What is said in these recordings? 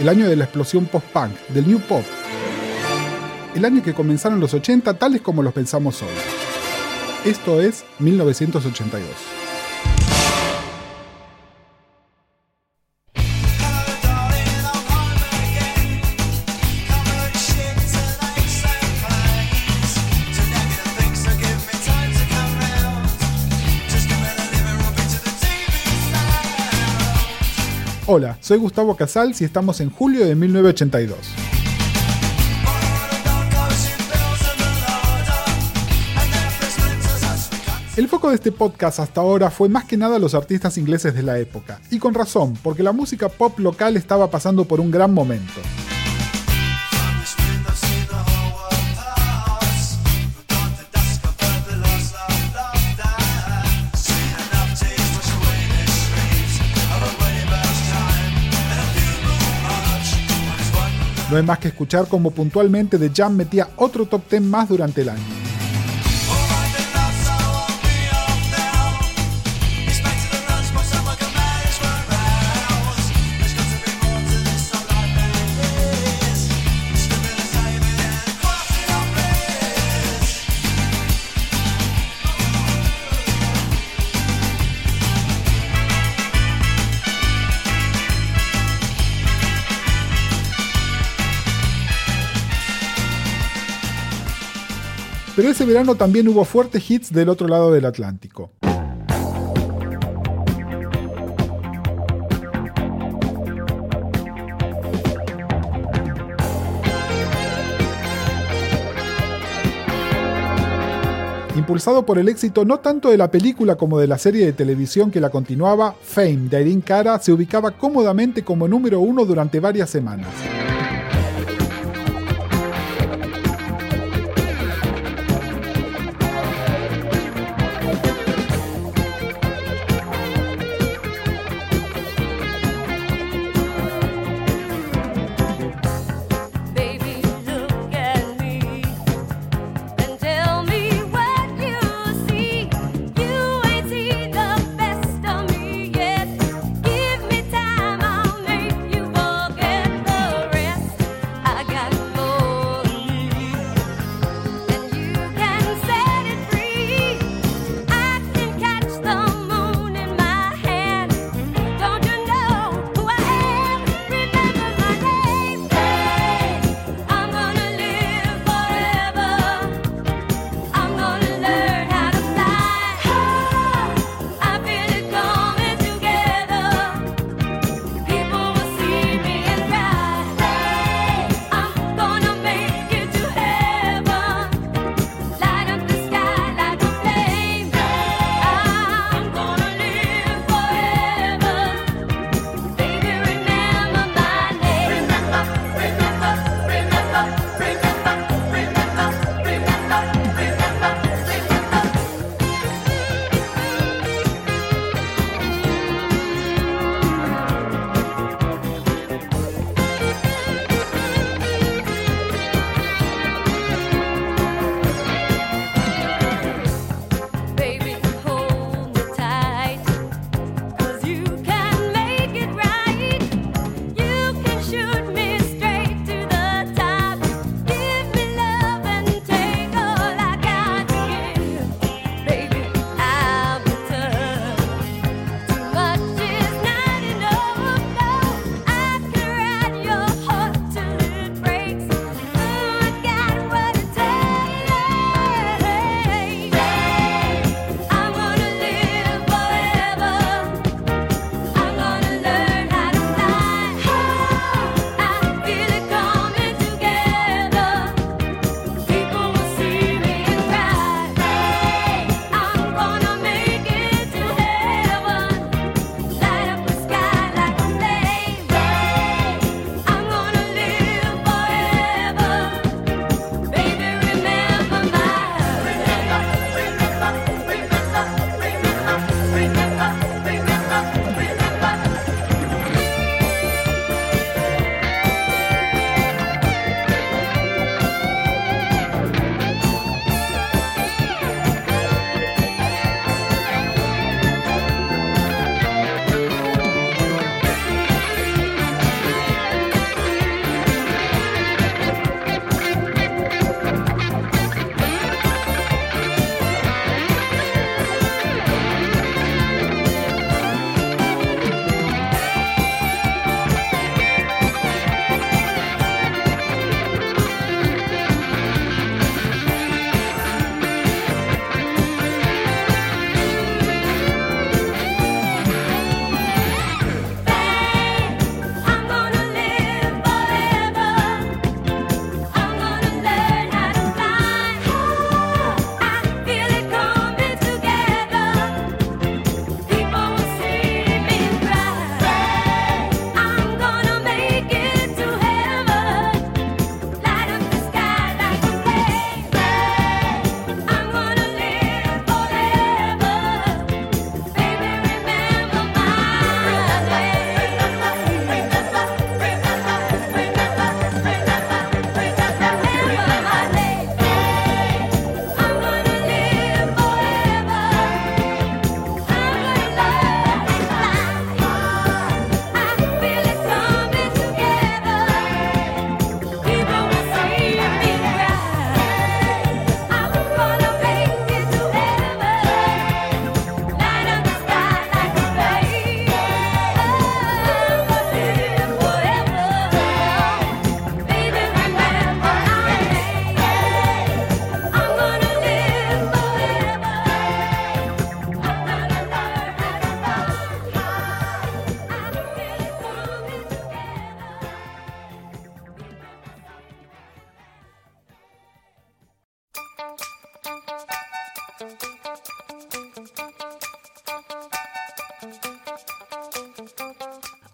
El año de la explosión post-punk, del new pop. El año que comenzaron los 80 tales como los pensamos hoy. Esto es 1982. Hola, soy Gustavo Casals y estamos en julio de 1982. El foco de este podcast hasta ahora fue más que nada los artistas ingleses de la época, y con razón, porque la música pop local estaba pasando por un gran momento. No hay más que escuchar como puntualmente The Jam metía otro top 10 más durante el año. Pero ese verano también hubo fuertes hits del otro lado del Atlántico. Impulsado por el éxito no tanto de la película como de la serie de televisión que la continuaba, Fame de Irene Cara se ubicaba cómodamente como número uno durante varias semanas.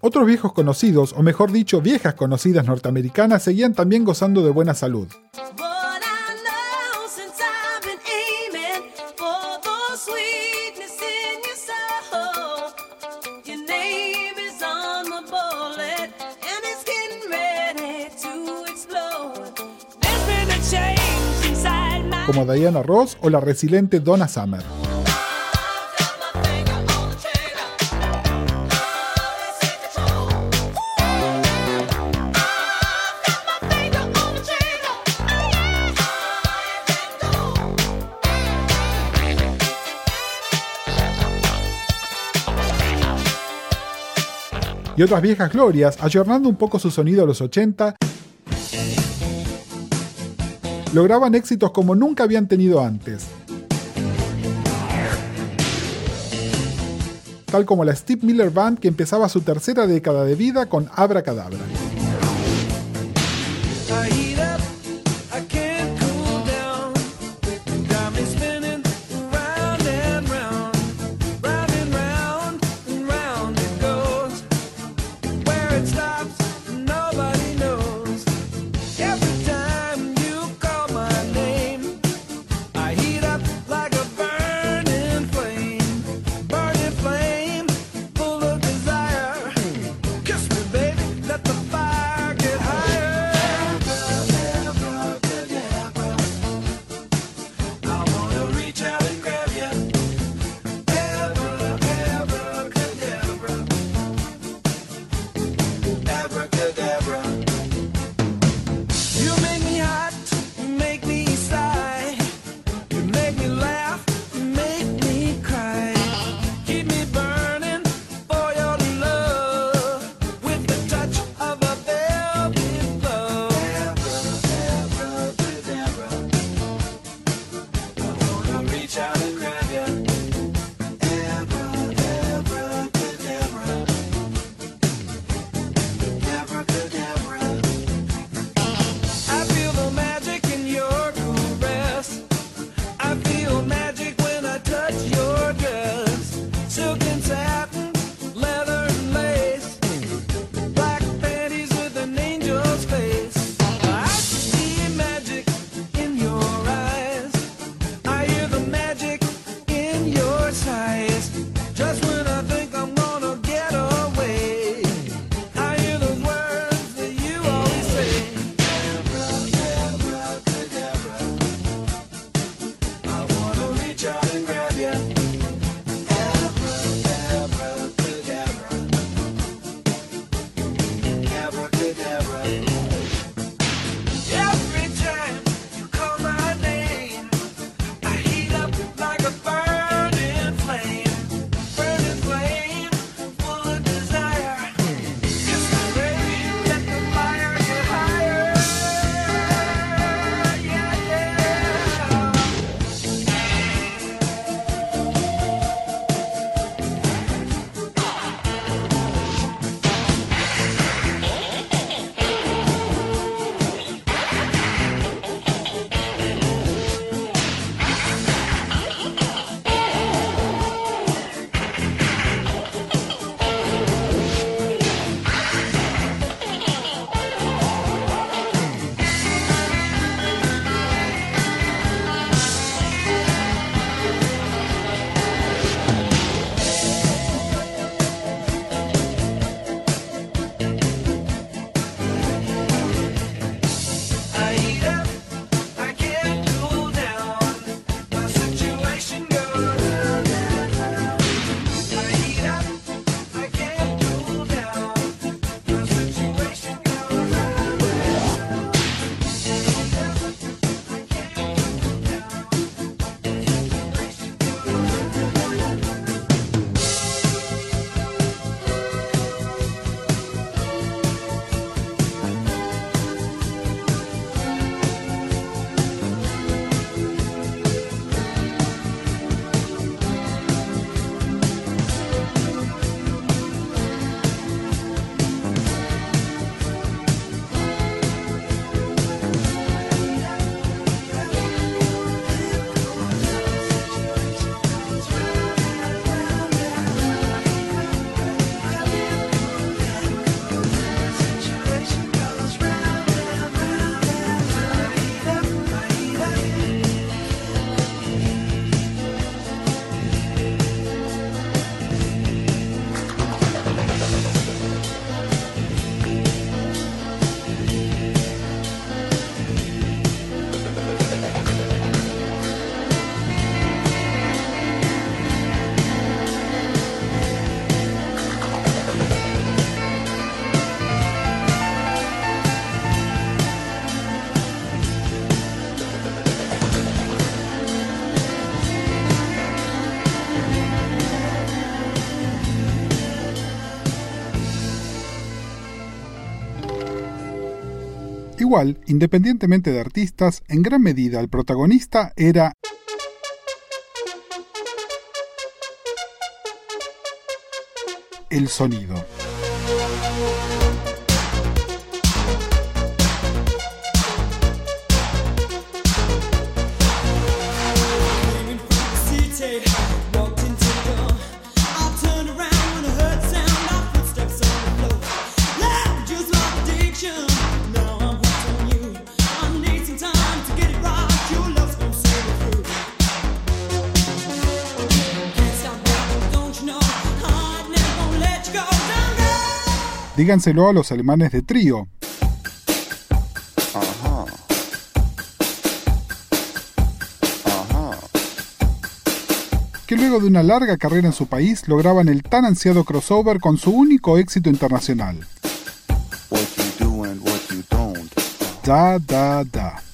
Otros viejos conocidos, o mejor dicho, viejas conocidas norteamericanas, seguían también gozando de buena salud. Diana Ross o la resiliente Donna Summer. y otras viejas glorias, ayornando un poco su sonido a los 80, lograban éxitos como nunca habían tenido antes. Tal como la Steve Miller Band que empezaba su tercera década de vida con Abra Cadabra. Igual, independientemente de artistas, en gran medida el protagonista era el sonido. Díganselo a los alemanes de trío. que luego de una larga carrera en su país lograban el tan ansiado crossover con su único éxito internacional. Da, da, da.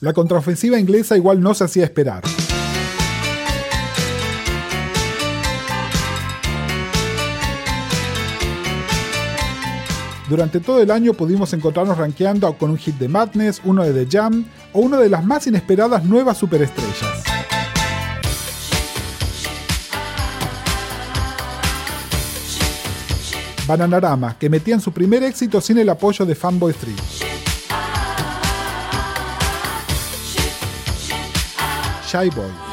La contraofensiva inglesa igual no se hacía esperar. Durante todo el año pudimos encontrarnos rankeando con un hit de Madness, uno de The Jam o una de las más inesperadas nuevas superestrellas. Bananarama, que metían su primer éxito sin el apoyo de Fanboy Street. Shy Boy.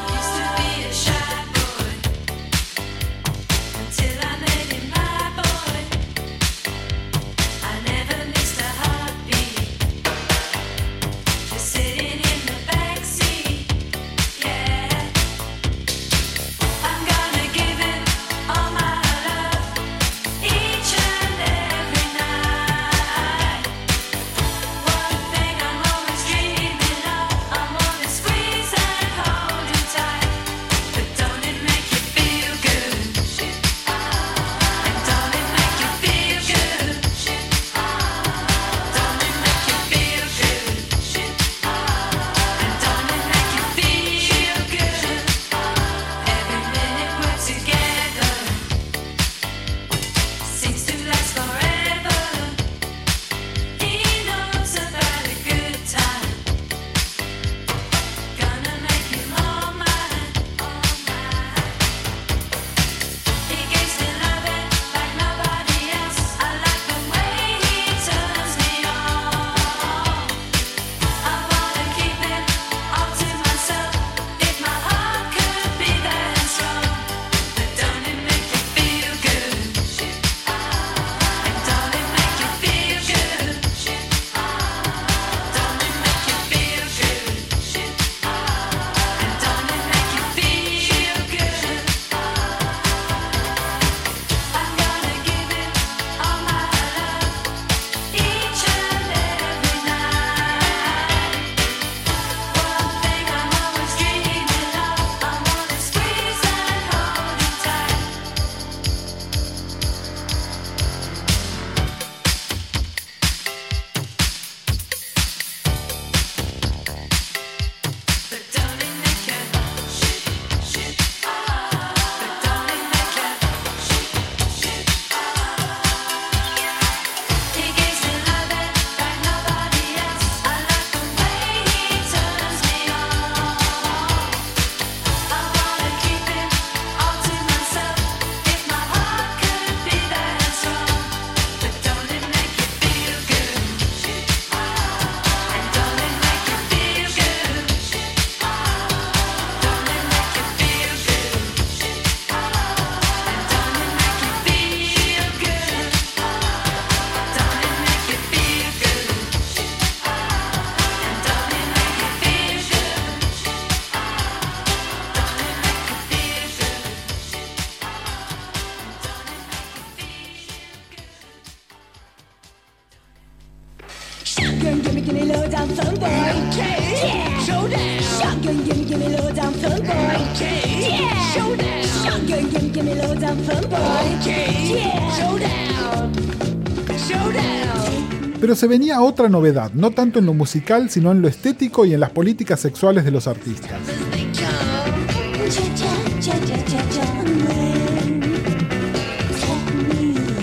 Se venía otra novedad, no tanto en lo musical, sino en lo estético y en las políticas sexuales de los artistas.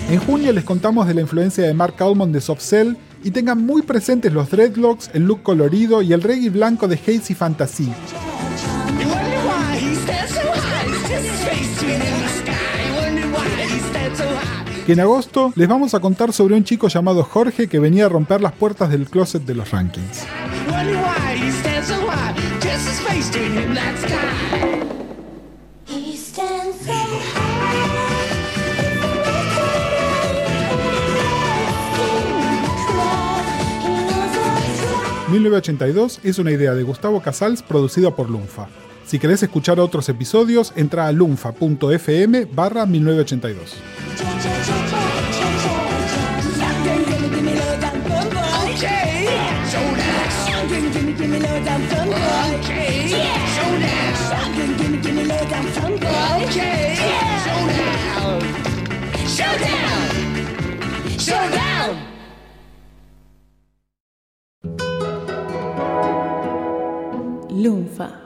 En junio les contamos de la influencia de Mark Almond de Soft Cell y tengan muy presentes los dreadlocks, el look colorido y el reggae blanco de Hazy Fantasy. Que en agosto les vamos a contar sobre un chico llamado Jorge que venía a romper las puertas del closet de los rankings. 1982 es una idea de Gustavo Casals producida por Lunfa. Si querés escuchar otros episodios, entra a lunfa.fm barra 1982. Lunfa.